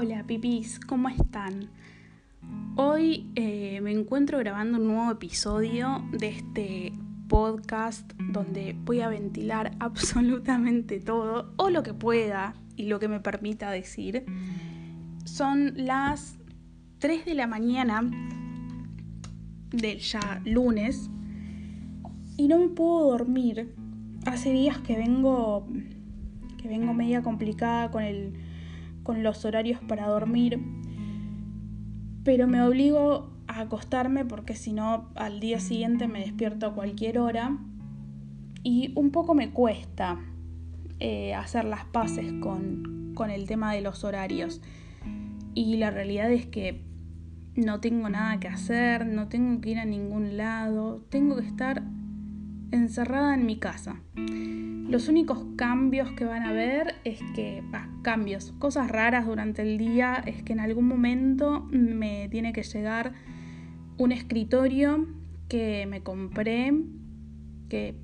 Hola pipis, ¿cómo están? Hoy eh, me encuentro grabando un nuevo episodio de este podcast donde voy a ventilar absolutamente todo o lo que pueda y lo que me permita decir. Son las 3 de la mañana del ya lunes y no me puedo dormir. Hace días que vengo que vengo media complicada con el con los horarios para dormir, pero me obligo a acostarme porque si no al día siguiente me despierto a cualquier hora y un poco me cuesta eh, hacer las paces con, con el tema de los horarios. Y la realidad es que no tengo nada que hacer, no tengo que ir a ningún lado, tengo que estar encerrada en mi casa. Los únicos cambios que van a ver es que, cambios, cosas raras durante el día, es que en algún momento me tiene que llegar un escritorio que me compré, que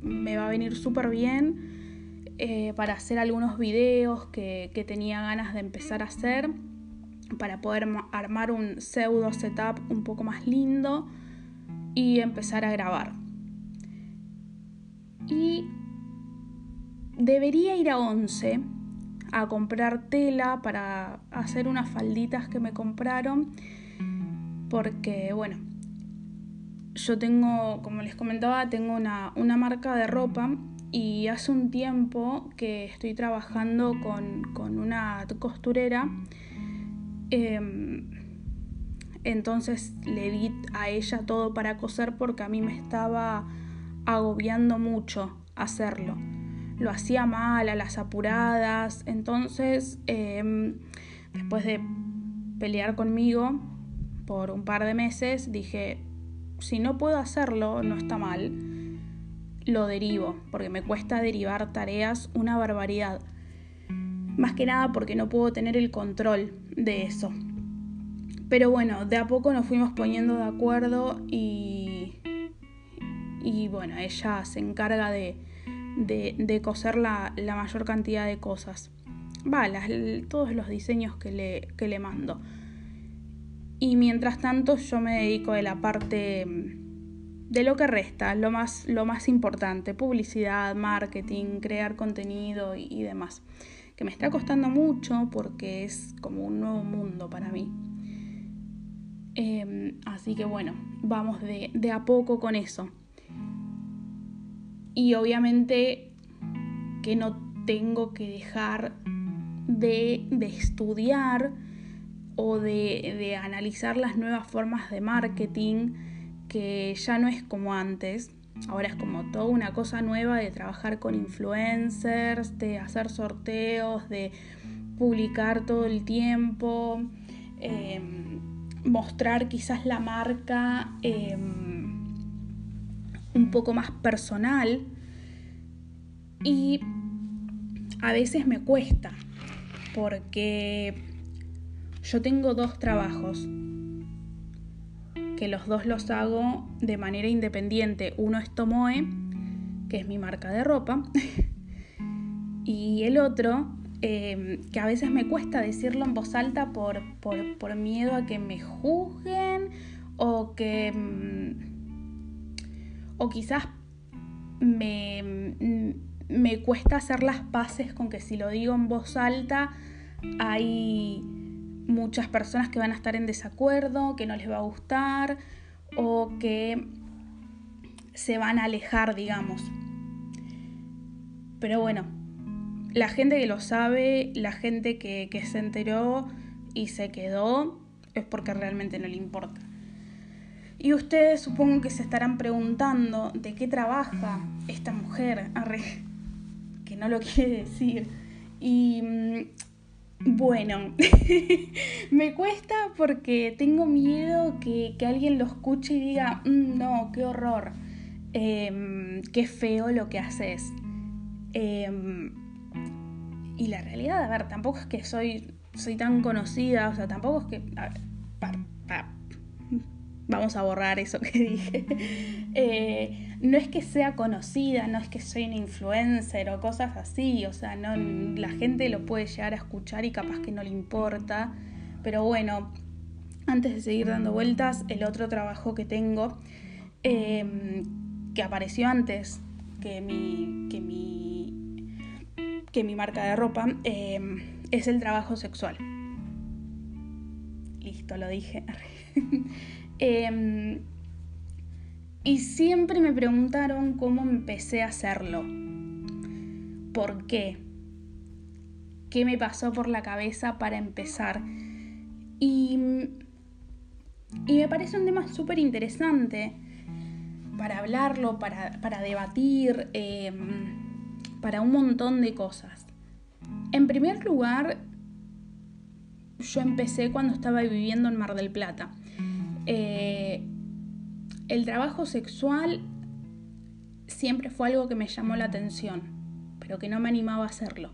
me va a venir súper bien eh, para hacer algunos videos que, que tenía ganas de empezar a hacer, para poder armar un pseudo setup un poco más lindo y empezar a grabar y debería ir a 11 a comprar tela para hacer unas falditas que me compraron porque bueno yo tengo como les comentaba tengo una, marca de ropa y hace un tiempo que estoy trabajando con, una costurera em, entonces le di a ella todo para coser porque a mí me estaba agobiando mucho hacerlo. Lo hacía mal, a las apuradas. Entonces, em, después de pelear conmigo por un par de meses, dije, si no puedo hacerlo, no está mal, lo derivo, porque me cuesta derivar tareas una barbaridad. Más que nada porque no puedo tener el control de eso. Pero bueno, de a poco nos fuimos poniendo de acuerdo y y bueno, ella se encarga de, de, coser la, mayor cantidad de cosas. Va, todos los diseños que le, que le mando. Y mientras tanto yo me dedico de la parte de lo que resta, lo más, lo más importante, publicidad, marketing, crear contenido y, demás. Que me está costando mucho porque es como un nuevo mundo para mí. Em, así que bueno, vamos de, de a poco con eso. Y obviamente que no tengo que dejar de, estudiar o de, de, analizar las nuevas formas de marketing, que ya no es como antes. Ahora es como toda una cosa nueva de trabajar con influencers, de hacer sorteos, de publicar todo el tiempo, em, mostrar quizás la marca. Em, poco más personal y a veces me cuesta porque yo tengo dos trabajos que los dos los hago de manera independiente. Uno es Tomoe, que es mi marca de ropa, y el otro, eh, que a veces me cuesta decirlo en voz alta por, por miedo a que me juzguen o que mm, o quizás me, me cuesta hacer las paces con que si lo digo en voz alta hay muchas personas que van a estar en desacuerdo, que no les va a gustar o que se van a alejar, digamos. Pero bueno, la gente que lo sabe, la gente que, que se enteró y se quedó, es porque realmente no le importa. Y ustedes supongo que se estarán preguntando de qué trabaja esta mujer, que no lo quiere decir. Y mm, bueno, me cuesta porque tengo miedo que, alguien lo escuche y diga, mm, no, qué horror, em, qué feo lo que haces. Em, y la realidad, a ver, tampoco es que soy, soy tan conocida, o sea, tampoco es que... Vamos a borrar eso que dije. Eh, no es que sea conocida, no es que soy una influencer o cosas así, o sea, no, la gente lo puede llegar a escuchar y capaz que no le importa, pero bueno, antes de seguir dando vueltas, el otro trabajo que tengo, em, que apareció antes que mi, que mi, que mi marca de ropa, em, es el trabajo sexual. Listo, lo dije. Em, y siempre me preguntaron cómo empecé a hacerlo. ¿Por qué? ¿Qué me pasó por la cabeza para empezar? Y, y me parece un tema súper interesante para hablarlo, para, debatir, em, para un montón de cosas. En primer lugar, yo empecé cuando estaba viviendo en Mar del Plata. Eh, el trabajo sexual siempre fue algo que me llamó la atención, pero que no me animaba a hacerlo.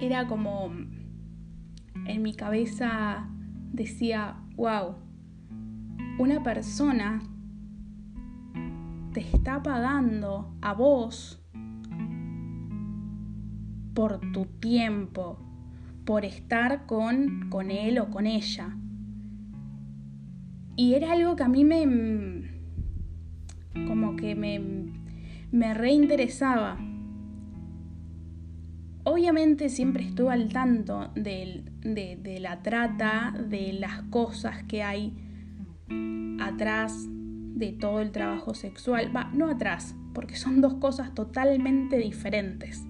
Era como en mi cabeza decía, wow, una persona te está pagando a vos por tu tiempo, por estar con, con él o con ella. Y era algo que a mí me. como que me, me reinteresaba. Obviamente siempre estuve al tanto de, de, la trata, de las cosas que hay atrás de todo el trabajo sexual. Va, no atrás, porque son dos cosas totalmente diferentes.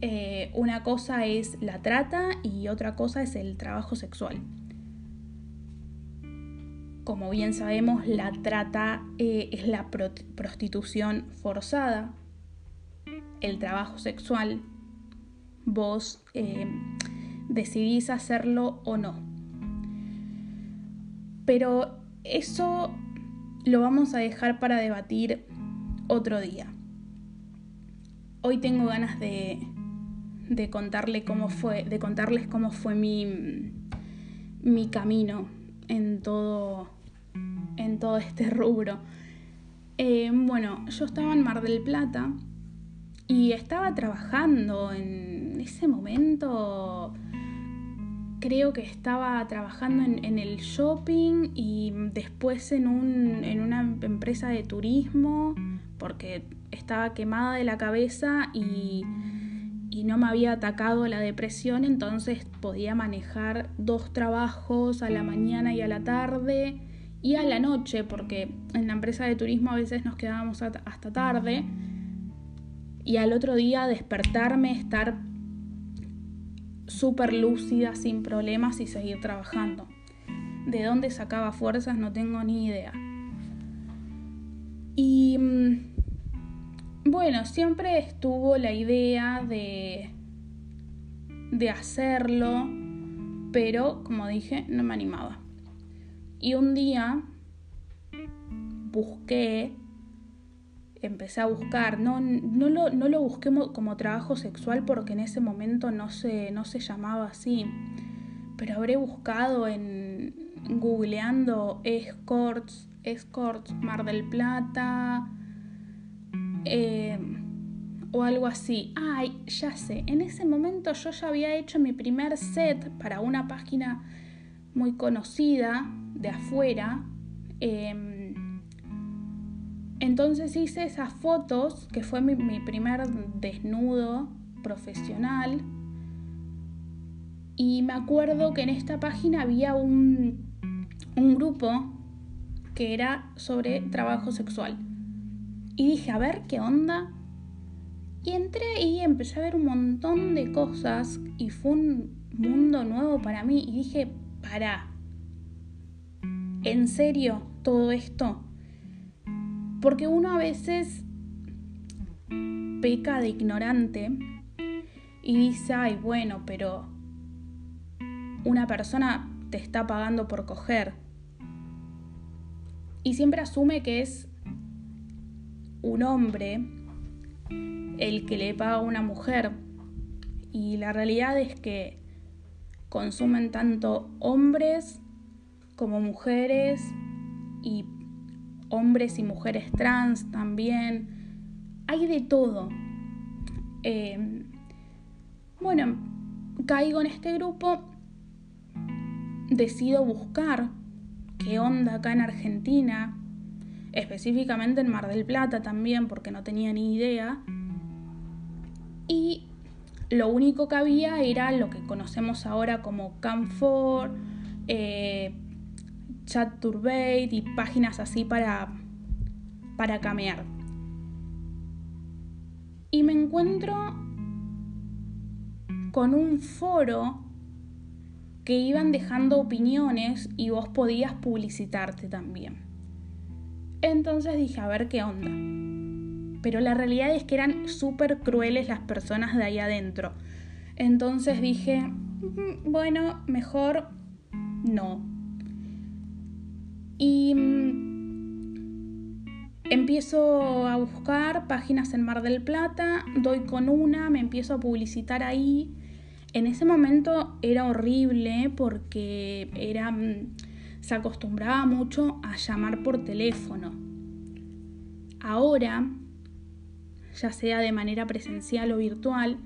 Eh, una cosa es la trata y otra cosa es el trabajo sexual. Como bien sabemos, la trata eh, es la prostitución forzada, el trabajo sexual. Vos eh, decidís hacerlo o no. Pero eso lo vamos a dejar para debatir otro día. Hoy tengo ganas de, de contarle cómo fue, de contarles cómo fue mi, mi camino en todo, en todo este rubro. Eh, bueno, yo estaba en Mar del Plata y estaba trabajando en ese momento. Creo que estaba trabajando en, el shopping y después en, un, en una empresa de turismo porque estaba quemada de la cabeza y y no me había atacado la depresión, entonces podía manejar dos trabajos a la mañana y a la tarde y a la noche, porque en la empresa de turismo a veces nos quedábamos hasta tarde y al otro día despertarme, estar súper lúcida, sin problemas y seguir trabajando. De dónde sacaba fuerzas no tengo ni idea. Y mm, bueno, siempre estuvo la idea de, de hacerlo, pero como dije, no me animaba. Y un día busqué, empecé a buscar, no, no, lo, no lo busqué como trabajo sexual porque en ese momento no se, no se llamaba así, pero habré buscado en googleando escorts, escorts Mar del Plata, eh, o algo así. Ay, ya sé, en ese momento yo ya había hecho mi primer set para una página muy conocida de afuera. Em, entonces hice esas fotos, que fue mi, primer desnudo profesional. Y me acuerdo que en esta página había un, un grupo que era sobre trabajo sexual. Y dije, a ver qué onda. Y entré y empecé a ver un montón de cosas y fue un mundo nuevo para mí. Y dije, para. ¿En serio todo esto? Porque uno a veces peca de ignorante y dice, ay, bueno, pero una persona te está pagando por coger. Y siempre asume que es un hombre el que le paga a una mujer. Y la realidad es que consumen tanto hombres como mujeres y hombres y mujeres trans también. Hay de todo. Em, bueno, caigo en este grupo, decido buscar qué onda acá en Argentina, específicamente en Mar del Plata también, porque no tenía ni idea. Y lo único que había era lo que conocemos ahora como Camfor, eh, Chat Turbate y páginas así para, para camear. Y me encuentro con un foro que iban dejando opiniones y vos podías publicitarte también. Entonces dije, a ver qué onda. Pero la realidad es que eran súper crueles las personas de ahí adentro. Entonces dije, mm, bueno, mejor no. Y mm, empiezo a buscar páginas en Mar del Plata, doy con una, me empiezo a publicitar ahí en ese momento era horrible porque era, mm, se acostumbraba mucho a llamar por teléfono. Ahora, ya sea de manera presencial o virtual,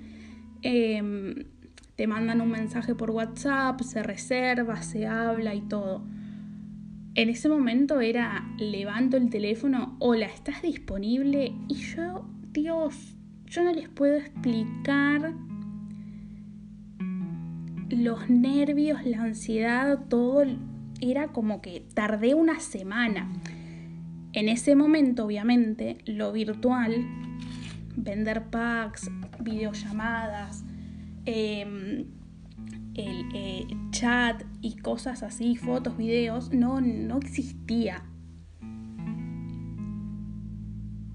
em, te mandan un mensaje por WhatsApp, se reserva, se habla y todo. En ese momento era levanto el teléfono, hola, ¿estás disponible? Y yo, Dios, yo no les puedo explicar los nervios, la ansiedad, todo era como que tardé una semana. En ese momento, obviamente, lo virtual, vender packs, videollamadas, em, el eh, chat y cosas así, fotos, videos, no, no existía.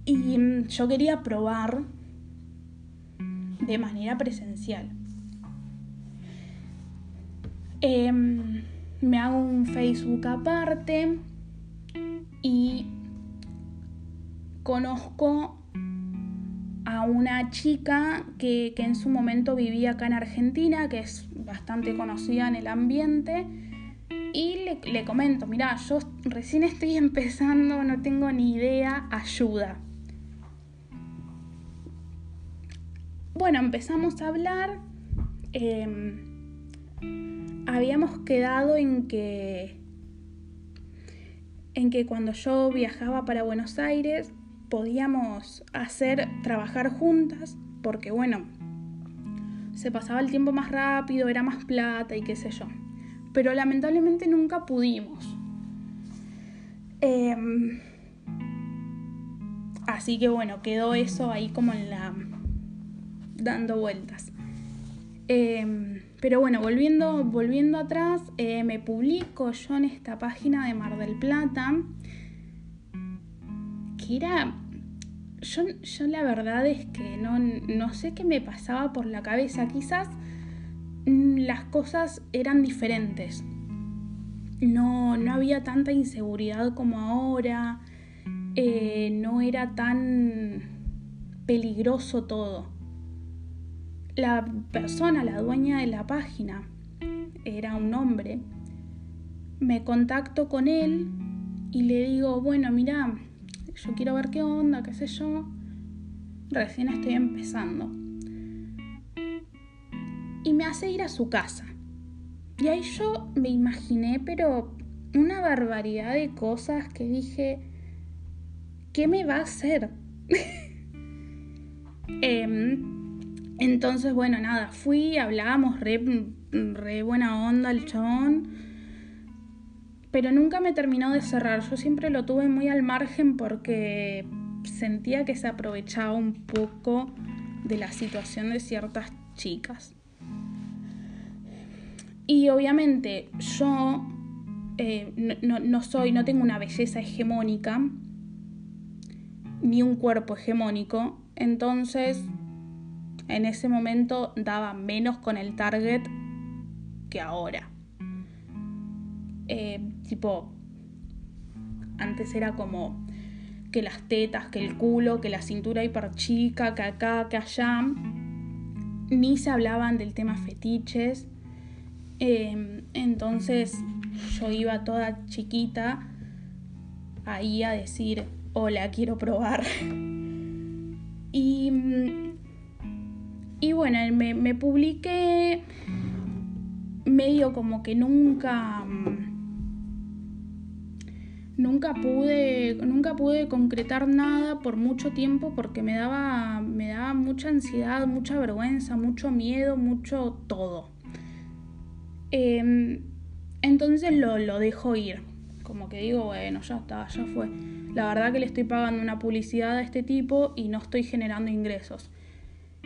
Y mm, yo quería probar de manera presencial. Em, me hago un Facebook aparte y conozco a una chica que, en su momento vivía acá en Argentina, que es bastante conocida en el ambiente, y le, comento, mira, yo recién estoy empezando, no tengo ni idea, ayuda. Bueno, empezamos a hablar. Em, habíamos quedado en que en que cuando yo viajaba para Buenos Aires podíamos hacer trabajar juntas porque bueno se pasaba el tiempo más rápido era más plata y qué sé yo. Pero lamentablemente nunca pudimos. Em, así que bueno quedó eso ahí como en la dando vueltas. Em, pero bueno, volviendo, volviendo atrás, eh, me publico yo en esta página de Mar del Plata, que era... Yo, yo la verdad es que no, no sé qué me pasaba por la cabeza, quizás mm, las cosas eran diferentes. No, no había tanta inseguridad como ahora, eh, no era tan peligroso todo. La persona, la dueña de la página, era un hombre, me contacto con él y le digo, bueno, mira, yo quiero ver qué onda, qué sé yo, recién estoy empezando. Y me hace ir a su casa. Y ahí yo me imaginé, pero una barbaridad de cosas que dije, ¿qué me va a hacer? eh, entonces, bueno, nada, fui, hablábamos re, re buena onda el chabón, pero nunca me terminó de cerrar. Yo siempre lo tuve muy al margen porque sentía que se aprovechaba un poco de la situación de ciertas chicas. Y obviamente yo eh, no, no, soy, no tengo una belleza hegemónica, ni un cuerpo hegemónico, entonces en ese momento daba menos con el target que ahora. Eh, tipo, antes era como que las tetas, que el culo, que la cintura hiper chica, que acá, que allá. Ni se hablaban del tema fetiches. Eh, entonces yo iba toda chiquita ahí a decir, hola, quiero probar. Y, y bueno, me, me publiqué medio como que nunca nunca pude nunca pude concretar nada por mucho tiempo porque me daba me daba mucha ansiedad mucha vergüenza mucho miedo mucho todo. Em, entonces lo, lo dejo ir. Como que digo bueno ya está ya fue. La verdad que le estoy pagando una publicidad a este tipo y no estoy generando ingresos.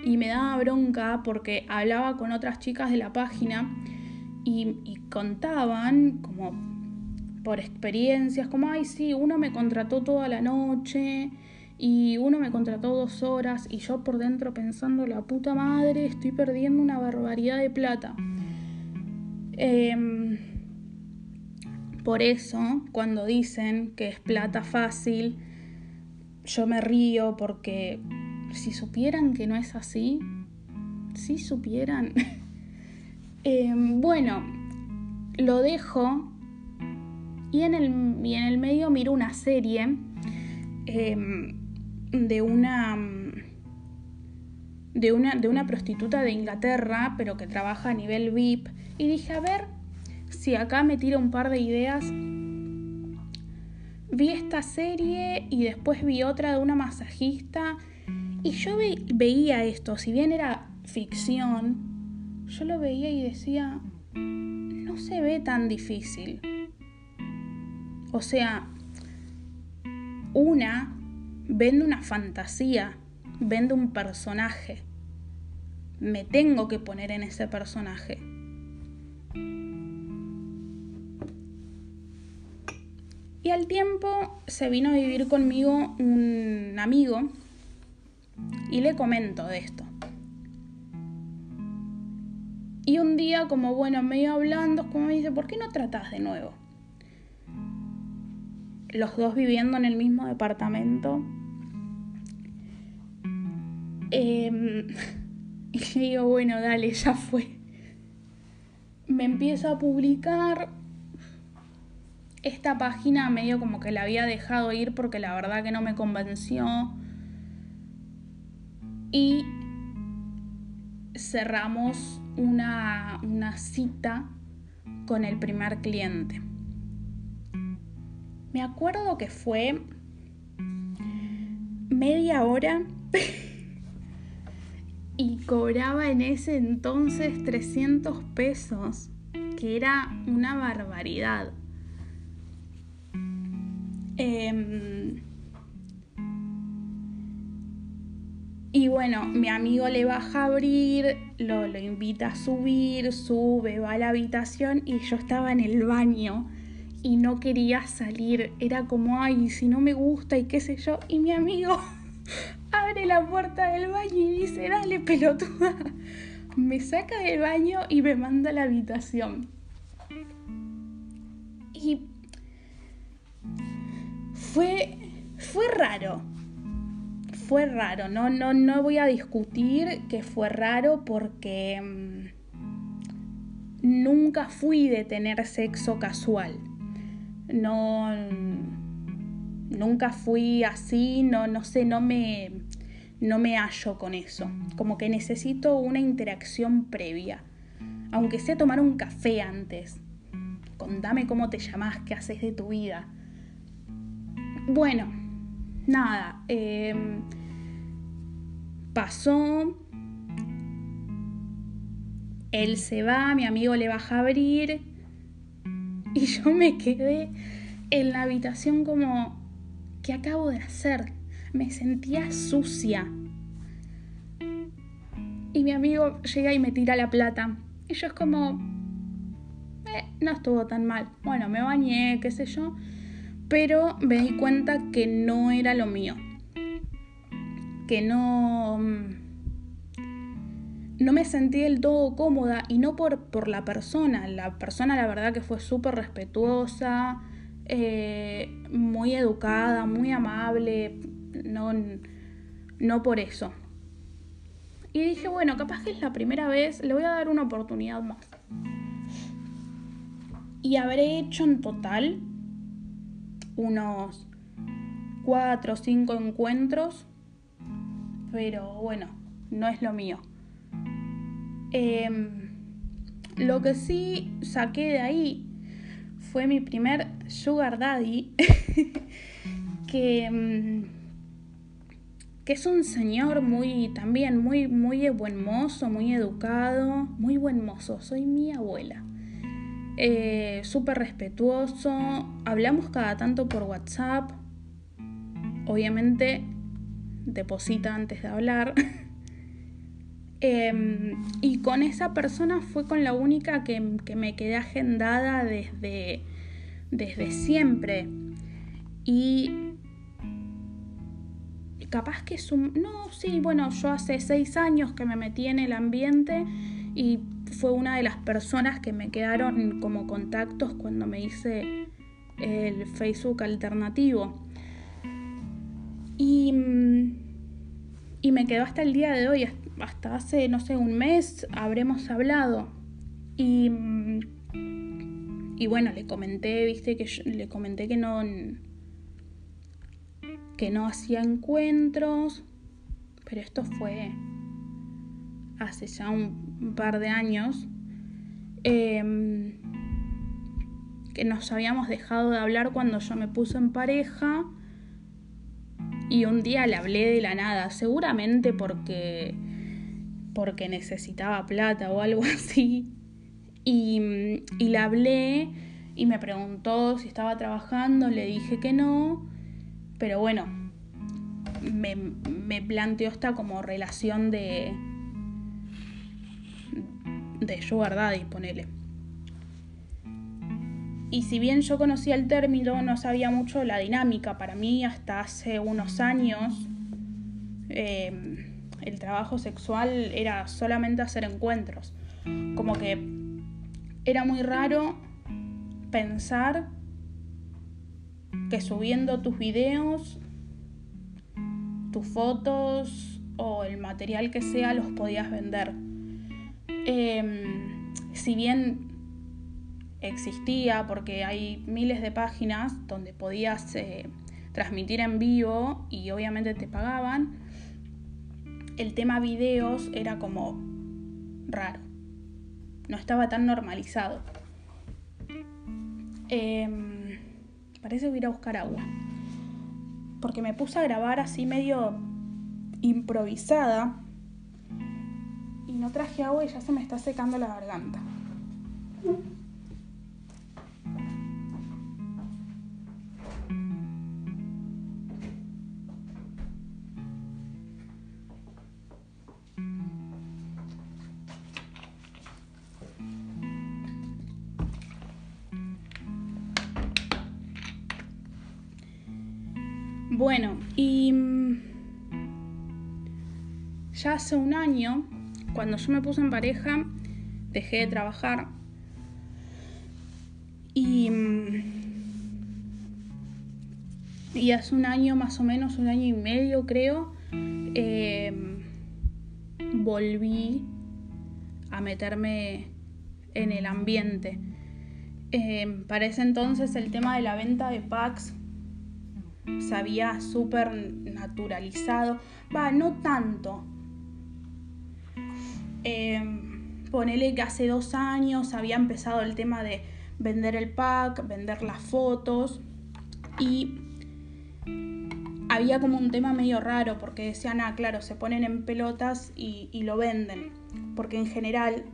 Y me daba bronca porque hablaba con otras chicas de la página y, contaban como por experiencias, como, ay, sí, uno me contrató toda la noche y uno me contrató dos horas y yo por dentro pensando, la puta madre, estoy perdiendo una barbaridad de plata. Eh, por eso, cuando dicen que es plata fácil, yo me río porque si supieran que no es así, si supieran. Em, bueno, lo dejo y en, el, en el medio miro una serie em, de una de una, de una prostituta de Inglaterra, pero que trabaja a nivel VIP, y dije, a ver, si acá me tira un par de ideas. Vi esta serie y después vi otra de una masajista y yo veía esto, si bien era ficción, yo lo veía y decía, no se ve tan difícil. O sea, una vende una fantasía, vende un personaje. Me tengo que poner en ese personaje. Y al tiempo se vino a vivir conmigo un amigo y le comento de esto. Y un día, como bueno, medio hablando, como me dice, ¿por qué no tratás de nuevo? Los dos viviendo en el mismo departamento. Em, y le digo, bueno, dale, ya fue. Me empiezo a publicar esta página medio como que la había dejado ir porque la verdad que no me convenció. Y cerramos una, una cita con el primer cliente. Me acuerdo que fue media hora y cobraba en ese entonces 300 pesos, que era una barbaridad. Em, y bueno, mi amigo le baja a abrir, lo, lo invita a subir, sube, va a la habitación y yo estaba en el baño y no quería salir. Era como, ay, si no me gusta y qué sé yo. Y mi amigo abre la puerta del baño y dice, dale pelotuda. Me saca del baño y me manda a la habitación. Y fue, fue raro. Fue raro, no, no, no voy a discutir que fue raro porque mm, nunca fui de tener sexo casual. No, nunca fui así, no, no sé, no me, no me hallo con eso. Como que necesito una interacción previa. Aunque sea tomar un café antes. Contame cómo te llamás, qué haces de tu vida. Bueno, nada. Em, pasó. Él se va, mi amigo le baja a abrir. Y yo me quedé en la habitación como, ¿qué acabo de hacer? Me sentía sucia. Y mi amigo llega y me tira la plata. Y yo es como, eh, no estuvo tan mal. Bueno, me bañé, qué sé yo pero me di cuenta que no era lo mío, que no, mm, no me sentí del todo cómoda y no por, por la persona, la persona la verdad que fue súper respetuosa, eh, muy educada, muy amable, no, no por eso. Y dije, bueno, capaz que es la primera vez, le voy a dar una oportunidad más. Y habré hecho en total unos cuatro o cinco encuentros, pero bueno, no es lo mío. Em, lo que sí saqué de ahí fue mi primer sugar daddy, que, em, que es un señor muy, también muy, muy buen mozo, muy educado, muy buen mozo, soy mi abuela. Eh, súper respetuoso, hablamos cada tanto por WhatsApp, obviamente deposita antes de hablar. Em, y con esa persona fue con la única que, me quedé agendada desde, desde siempre. Y capaz que es un... No, sí, bueno, yo hace seis años que me metí en el ambiente y fue una de las personas que me quedaron como contactos cuando me hice el Facebook alternativo. Y, y me quedó hasta el día de hoy, hasta hace, no sé, un mes habremos hablado. Y, y bueno, le comenté, viste, que le comenté que no, que no hacía encuentros, pero esto fue hace ya un par de años. Em, que nos habíamos dejado de hablar cuando yo me puse en pareja y un día le hablé de la nada, seguramente porque porque necesitaba plata o algo así. Y, y le hablé y me preguntó si estaba trabajando, le dije que no, pero bueno, me, me planteó esta como relación de de sugar daddy, ponele. Y si bien yo conocía el término, no sabía mucho la dinámica. Para mí, hasta hace unos años, eh, el trabajo sexual era solamente hacer encuentros. Como que era muy raro pensar que subiendo tus videos, tus fotos o el material que sea los podías vender. Em, si bien existía, porque hay miles de páginas donde podías eh, transmitir en vivo y obviamente te pagaban, el tema videos era como raro. No estaba tan normalizado. Em, parece que ir a buscar agua. Porque me puse a grabar así medio improvisada. Y no traje agua y ya se me está secando la garganta. Hace un año, cuando yo me puse en pareja, dejé de trabajar y, mm, y hace un año más o menos, un año y medio creo, em, volví a meterme en el ambiente. Em, para ese entonces el tema de la venta de packs se había súper naturalizado. Va, no tanto. Em, ponele que hace dos años había empezado el tema de vender el pack, vender las fotos y había como un tema medio raro porque decían, ah, claro, se ponen en pelotas y, lo venden. Porque en general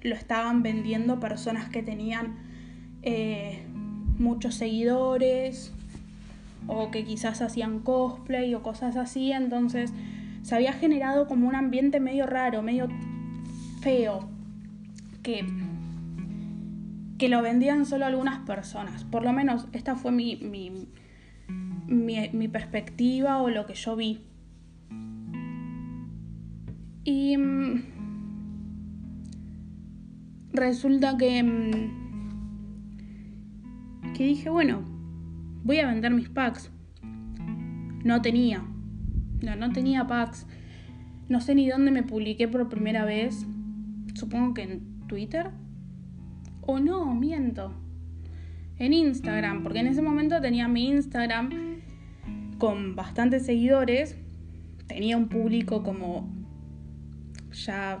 lo estaban vendiendo personas que tenían eh, muchos seguidores o que quizás hacían cosplay o cosas así, entonces se había generado como un ambiente medio raro, medio feo, que, que lo vendían solo algunas personas. Por lo menos esta fue mi, mi, mi, perspectiva o lo que yo vi. Y mm, resulta que, mm, que dije, bueno, voy a vender mis packs. No tenía. No, no tenía packs. No sé ni dónde me publiqué por primera vez. Supongo que en Twitter. O no, miento. En Instagram, porque en ese momento tenía mi Instagram con bastantes seguidores, tenía un público como ya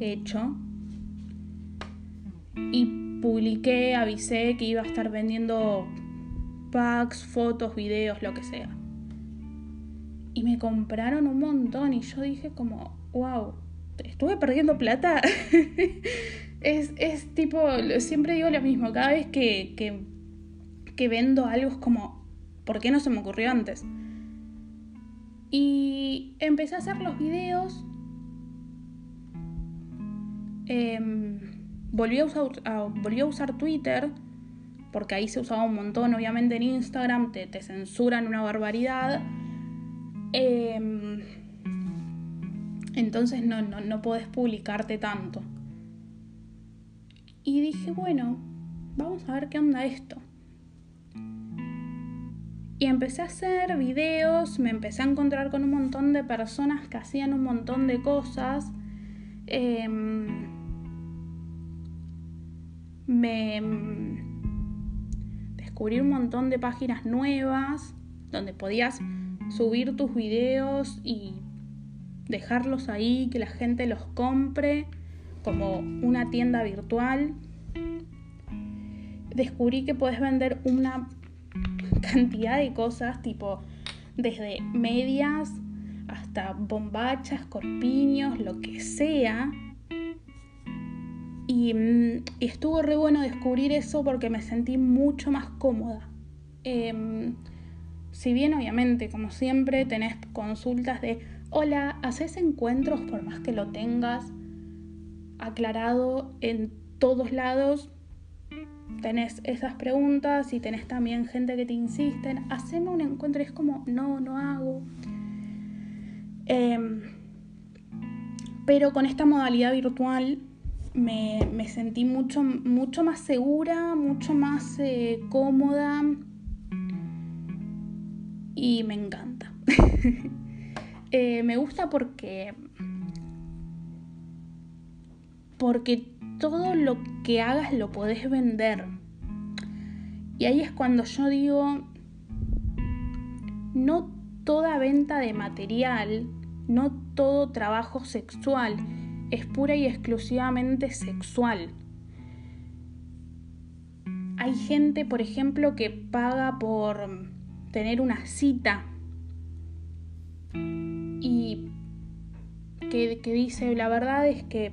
hecho. Y publiqué, avisé que iba a estar vendiendo packs, fotos, videos, lo que sea. Y me compraron un montón y yo dije como, wow, estuve perdiendo plata. es, es, tipo, siempre digo lo mismo, cada vez que, que, que vendo algo es como, ¿por qué no se me ocurrió antes? Y empecé a hacer los videos. Em, volví, a usar, volví a usar Twitter, porque ahí se usaba un montón. Obviamente en Instagram te, te censuran una barbaridad. Em, entonces no, no, no podés publicarte tanto. Y dije, bueno, vamos a ver qué onda esto. Y empecé a hacer videos, me empecé a encontrar con un montón de personas que hacían un montón de cosas. Em, me descubrí un montón de páginas nuevas donde podías subir tus videos y dejarlos ahí, que la gente los compre como una tienda virtual. Descubrí que puedes vender una cantidad de cosas, tipo desde medias hasta bombachas, corpiños, lo que sea. Y, mm, estuvo re bueno descubrir eso porque me sentí mucho más cómoda. Em, si bien obviamente, como siempre, tenés consultas de, hola, ¿haces encuentros por más que lo tengas aclarado en todos lados? tenés esas preguntas y tenés también gente que te insisten, haceme un encuentro, es como, no, no hago. Em, pero con esta modalidad virtual me, sentí mucho, mucho más segura, mucho más eh, cómoda y me encanta. Eh, me gusta porque porque todo lo que hagas lo podés vender. Y ahí es cuando yo digo, no toda venta de material, no todo trabajo sexual es pura y exclusivamente sexual. Hay gente, por ejemplo, que paga por tener una cita y que, dice, la verdad es que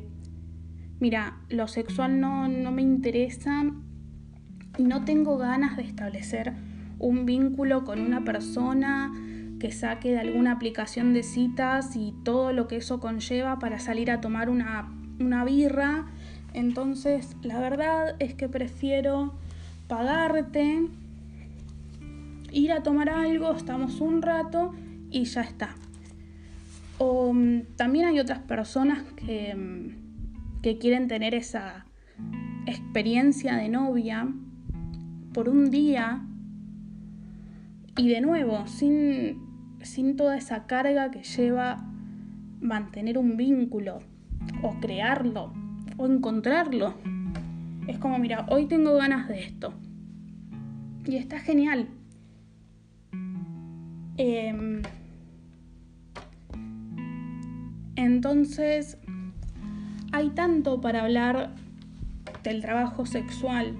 mira, lo sexual no, me interesa y no tengo ganas de establecer un vínculo con una persona que saque de alguna aplicación de citas y todo lo que eso conlleva para salir a tomar una, una birra. Entonces, la verdad es que prefiero pagarte, ir a tomar algo, estamos un rato y ya está. O mm, también hay otras personas que mm, que quieren tener esa experiencia de novia por un día y de nuevo, sin, sin toda esa carga que lleva mantener un vínculo o crearlo o encontrarlo. Es como, mira, hoy tengo ganas de esto. Y está genial. Em, entonces, hay tanto para hablar del trabajo sexual.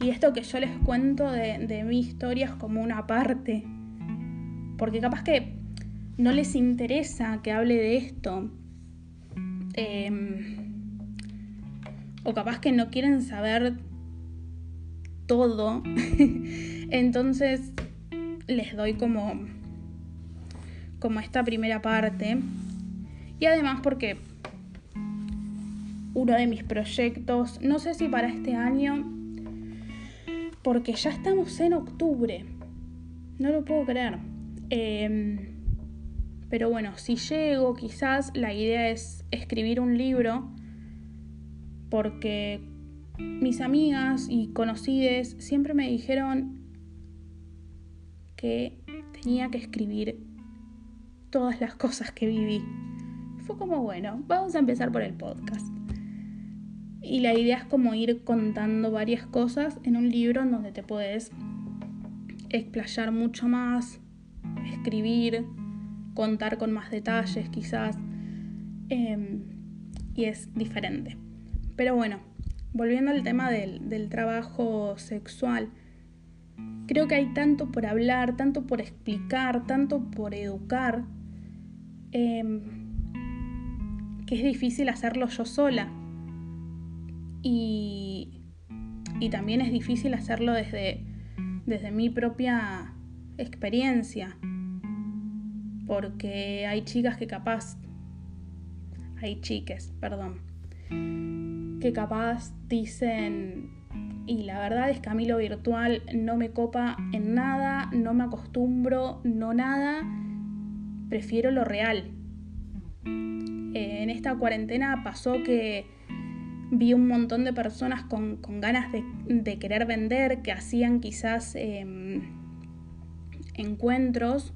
Y esto que yo les cuento de, mi historia es como una parte. Porque capaz que no les interesa que hable de esto. Em, o capaz que no quieren saber todo. Entonces les doy como, como esta primera parte. Y además porque uno de mis proyectos, no sé si para este año, porque ya estamos en octubre, no lo puedo creer. Em, pero bueno, si llego, quizás la idea es escribir un libro, porque mis amigas y conocidas siempre me dijeron que tenía que escribir todas las cosas que viví. Fue como, bueno, vamos a empezar por el podcast. Y la idea es como ir contando varias cosas en un libro en donde te puedes explayar mucho más, escribir, contar con más detalles quizás. Em, y es diferente. Pero bueno, volviendo al tema del, trabajo sexual, creo que hay tanto por hablar, tanto por explicar, tanto por educar, em, que es difícil hacerlo yo sola. Y, y también es difícil hacerlo desde, desde mi propia experiencia. Porque hay chicas que capaz hay chiques, perdón, que capaz dicen, y la verdad es que a mí lo virtual no me copa en nada, no me acostumbro, no nada, prefiero lo real. En esta cuarentena pasó que vi un montón de personas con, ganas de, querer vender, que hacían quizás em, encuentros,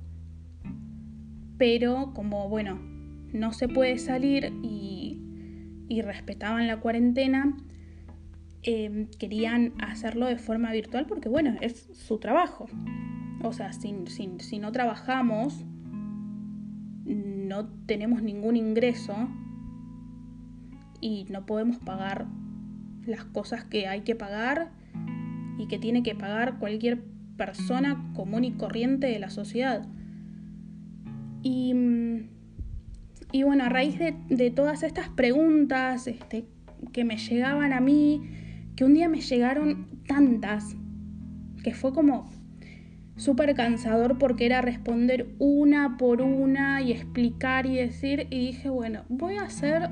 pero como, bueno, no se puede salir y, respetaban la cuarentena, em, querían hacerlo de forma virtual porque, bueno, es su trabajo. O sea, si, si no trabajamos, no tenemos ningún ingreso y no podemos pagar las cosas que hay que pagar y que tiene que pagar cualquier persona común y corriente de la sociedad. Y mm, y bueno, a raíz de, todas estas preguntas este, que me llegaban a mí, que un día me llegaron tantas, que fue como súper cansador porque era responder una por una y explicar y decir, y dije, bueno, voy a hacer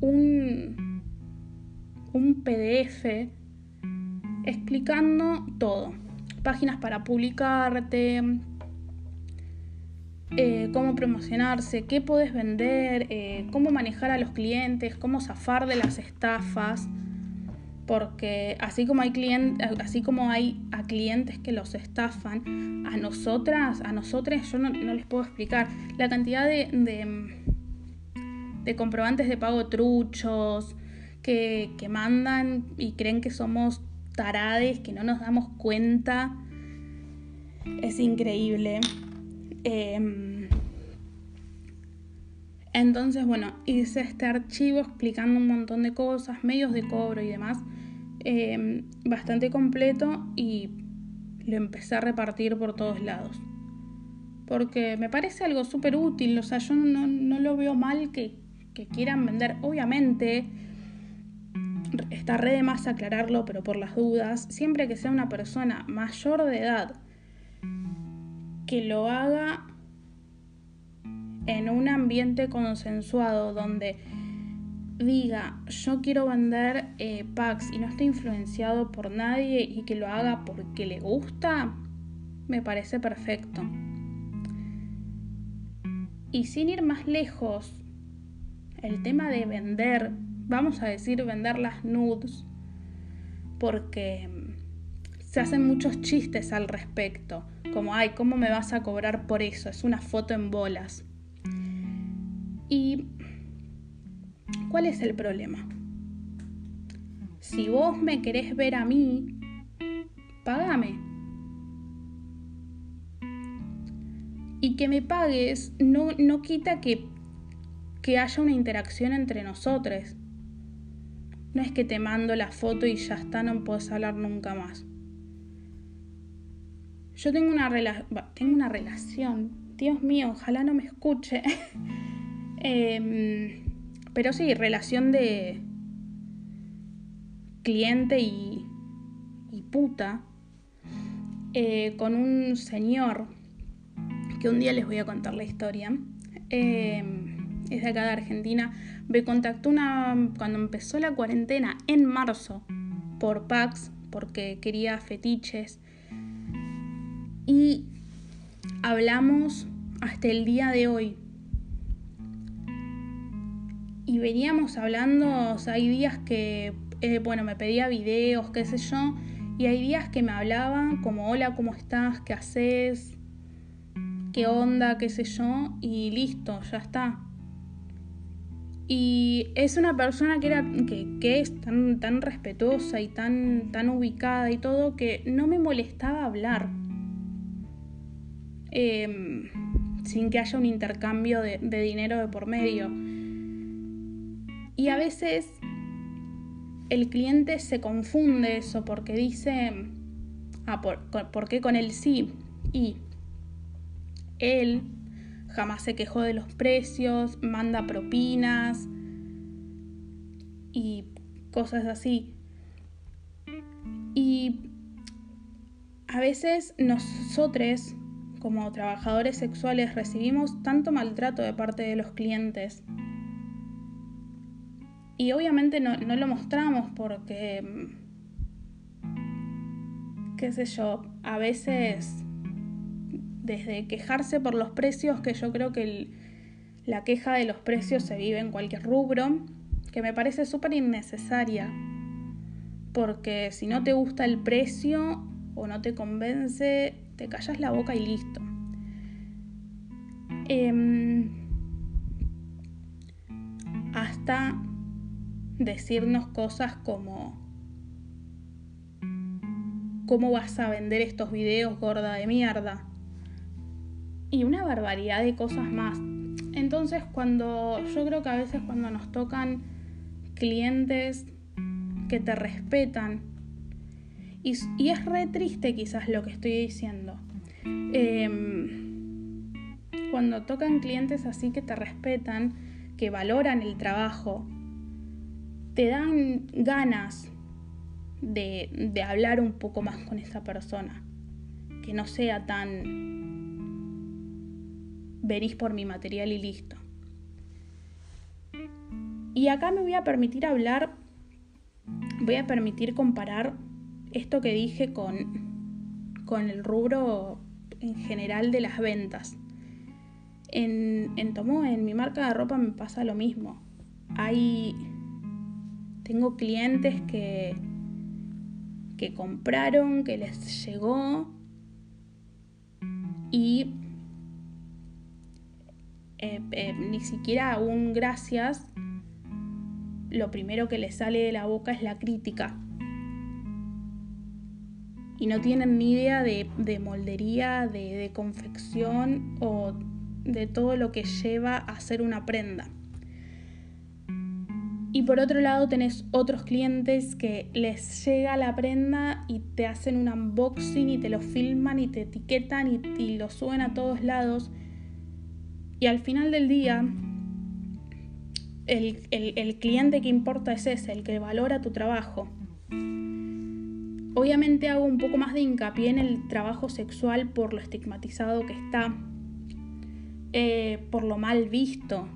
un, un PDF explicando todo. Páginas para publicarte, eh, cómo promocionarse, qué puedes vender, eh, cómo manejar a los clientes, cómo zafar de las estafas, porque así como hay clientes, así como hay a clientes que los estafan, a nosotras, a nosotras yo no, les puedo explicar la cantidad de, de, comprobantes de pago truchos que, que mandan y creen que somos tarades, que no nos damos cuenta. Es increíble. Em, entonces, bueno, hice este archivo explicando un montón de cosas, medios de cobro y demás, em, bastante completo y lo empecé a repartir por todos lados. Porque me parece algo súper útil, o sea, yo no, lo veo mal que, que quieran vender. Obviamente, está re de más aclararlo, pero por las dudas, siempre que sea una persona mayor de edad, que lo haga en un ambiente consensuado donde diga yo quiero vender eh, packs y no esté influenciado por nadie y que lo haga porque le gusta, me parece perfecto. Y sin ir más lejos, el tema de vender, vamos a decir vender las nudes, porque se hacen muchos chistes al respecto como, ay, ¿cómo me vas a cobrar por eso? Es una foto en bolas. ¿Y cuál es el problema? Si vos me querés ver a mí, pagame. Y que me pagues no, no quita que, que haya una interacción entre nosotros. No es que te mando la foto y ya está, no puedes hablar nunca más. Yo tengo una, tengo una relación, Dios mío, ojalá no me escuche. Em, pero sí, relación de cliente y, puta eh, con un señor que un día les voy a contar la historia. Em, es de acá de Argentina. Me contactó una, cuando empezó la cuarentena en marzo por Pax porque quería fetiches y hablamos hasta el día de hoy. Y veníamos hablando, o sea, hay días que, eh, bueno, me pedía videos, qué sé yo, y hay días que me hablaban como, hola, ¿cómo estás? ¿Qué haces? ¿Qué onda? ¿Qué sé yo? Y listo, ya está. Y es una persona que, era, que, es tan, tan respetuosa y tan, tan ubicada y todo que no me molestaba hablar em, sin que haya un intercambio de, dinero de por medio. Y a veces el cliente se confunde eso porque dice, ah, ¿por, ¿por qué con él sí? Y él jamás se quejó de los precios, manda propinas y cosas así. Y a veces nosotros, como trabajadores sexuales, recibimos tanto maltrato de parte de los clientes. Y obviamente no, lo mostramos porque, qué sé yo, a veces desde quejarse por los precios, que yo creo que la queja de los precios se vive en cualquier rubro, que me parece súper innecesaria, porque si no te gusta el precio o no te convence, te callas la boca y listo. Em, hasta decirnos cosas como ¿cómo vas a vender estos videos gorda de mierda? y una barbaridad de cosas más. Entonces cuando yo creo que a veces cuando nos tocan clientes que te respetan, y, es re triste quizás lo que estoy diciendo, em, cuando tocan clientes así que te respetan, que valoran el trabajo, te dan ganas de, de hablar un poco más con esa persona, que no sea tan venís por mi material y listo. Y acá me voy a permitir hablar, voy a permitir comparar esto que dije con, con el rubro en general de las ventas. En, en Tomo, en mi marca de ropa me pasa lo mismo. Hay. Tengo clientes que. que compraron, que les llegó. Y eh, eh, ni siquiera un gracias, lo primero que le sale de la boca es la crítica. Y no tienen ni idea de, moldería, de, de confección o de todo lo que lleva a hacer una prenda. Y por otro lado tenés otros clientes que les llega la prenda y te hacen un unboxing y te lo filman y te etiquetan y, y lo suben a todos lados y al final del día, el, cliente que importa es ese, el que valora tu trabajo. Obviamente hago un poco más de hincapié en el trabajo sexual por lo estigmatizado que está, eh, por lo mal visto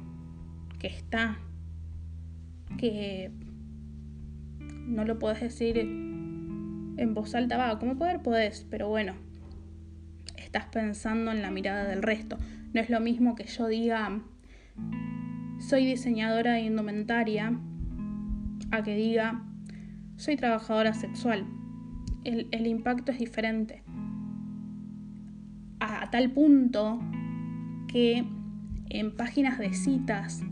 que está, que no lo puedes decir en voz alta, va, como poder podés, pero bueno, estás pensando en la mirada del resto. No es lo mismo que yo diga, soy diseñadora de indumentaria, a que diga, soy trabajadora sexual. El, impacto es diferente. A, a tal punto que en páginas de citas,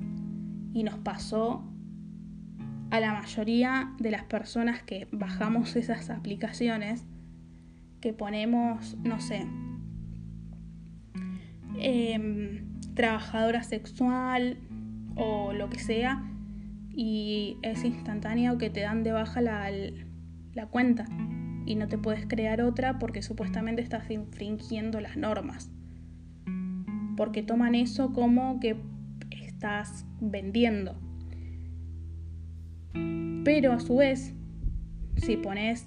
y nos pasó a la mayoría de las personas que bajamos esas aplicaciones, que ponemos, no sé, Em, trabajadora sexual o lo que sea y es instantáneo que te dan de baja la, la cuenta y no te puedes crear otra porque supuestamente estás infringiendo las normas. Porque toman eso como que estás vendiendo. Pero a su vez, si pones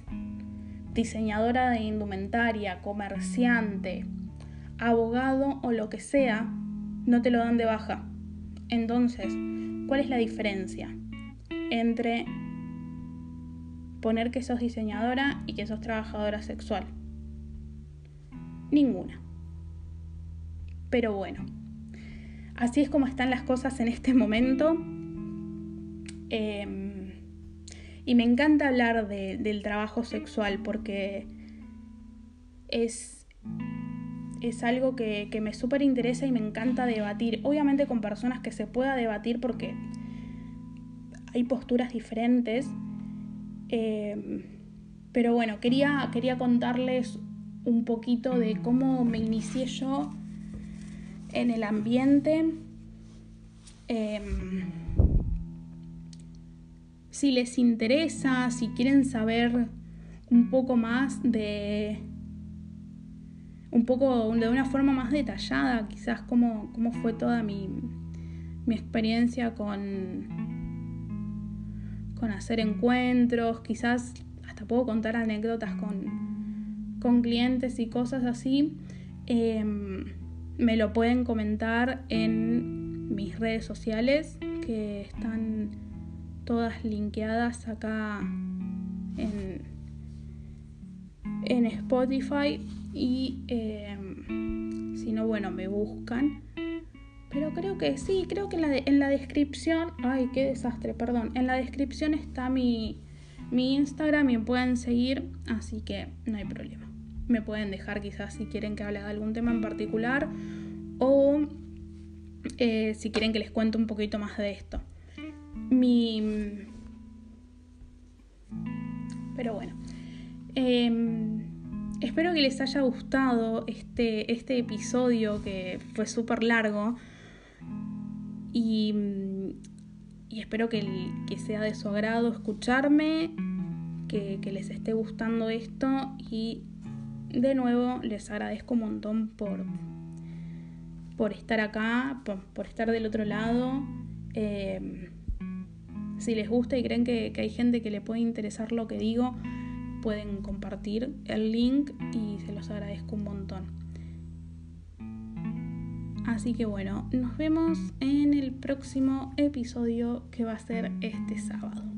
diseñadora de indumentaria, comerciante, abogado o lo que sea, no te lo dan de baja. Entonces, ¿cuál es la diferencia entre poner que sos diseñadora y que sos trabajadora sexual? Ninguna. Pero bueno, así es como están las cosas en este momento. Em, y me encanta hablar del trabajo sexual porque es es algo que, me súper interesa y me encanta debatir. Obviamente con personas que se pueda debatir porque hay posturas diferentes. Eh, pero bueno, quería, quería contarles un poquito de cómo me inicié yo en el ambiente. Em, si les interesa, si quieren saber un poco más de un poco de una forma más detallada, quizás cómo, cómo fue toda mi, mi experiencia con, con hacer encuentros, quizás hasta puedo contar anécdotas con, con clientes y cosas así. Em, me lo pueden comentar en mis redes sociales que están todas linkeadas acá en, en Spotify y em, si no, bueno, me buscan. Pero creo que sí, creo que en la, en la descripción, ay, qué desastre, perdón, en la descripción está mi, mi Instagram y me pueden seguir, así que no hay problema. Me pueden dejar quizás si quieren que hable de algún tema en particular o eh, si quieren que les cuente un poquito más de esto. Mi... Pero bueno. Em, espero que les haya gustado este, este episodio que fue súper largo. Y, y espero que, que, sea de su agrado escucharme, que, que les esté gustando esto y de nuevo les agradezco un montón por, por estar acá, por, estar del otro lado. Eh, si les gusta y creen que, hay gente que le puede interesar lo que digo, pueden compartir el link y se los agradezco un montón. Así que bueno, nos vemos en el próximo episodio que va a ser este sábado.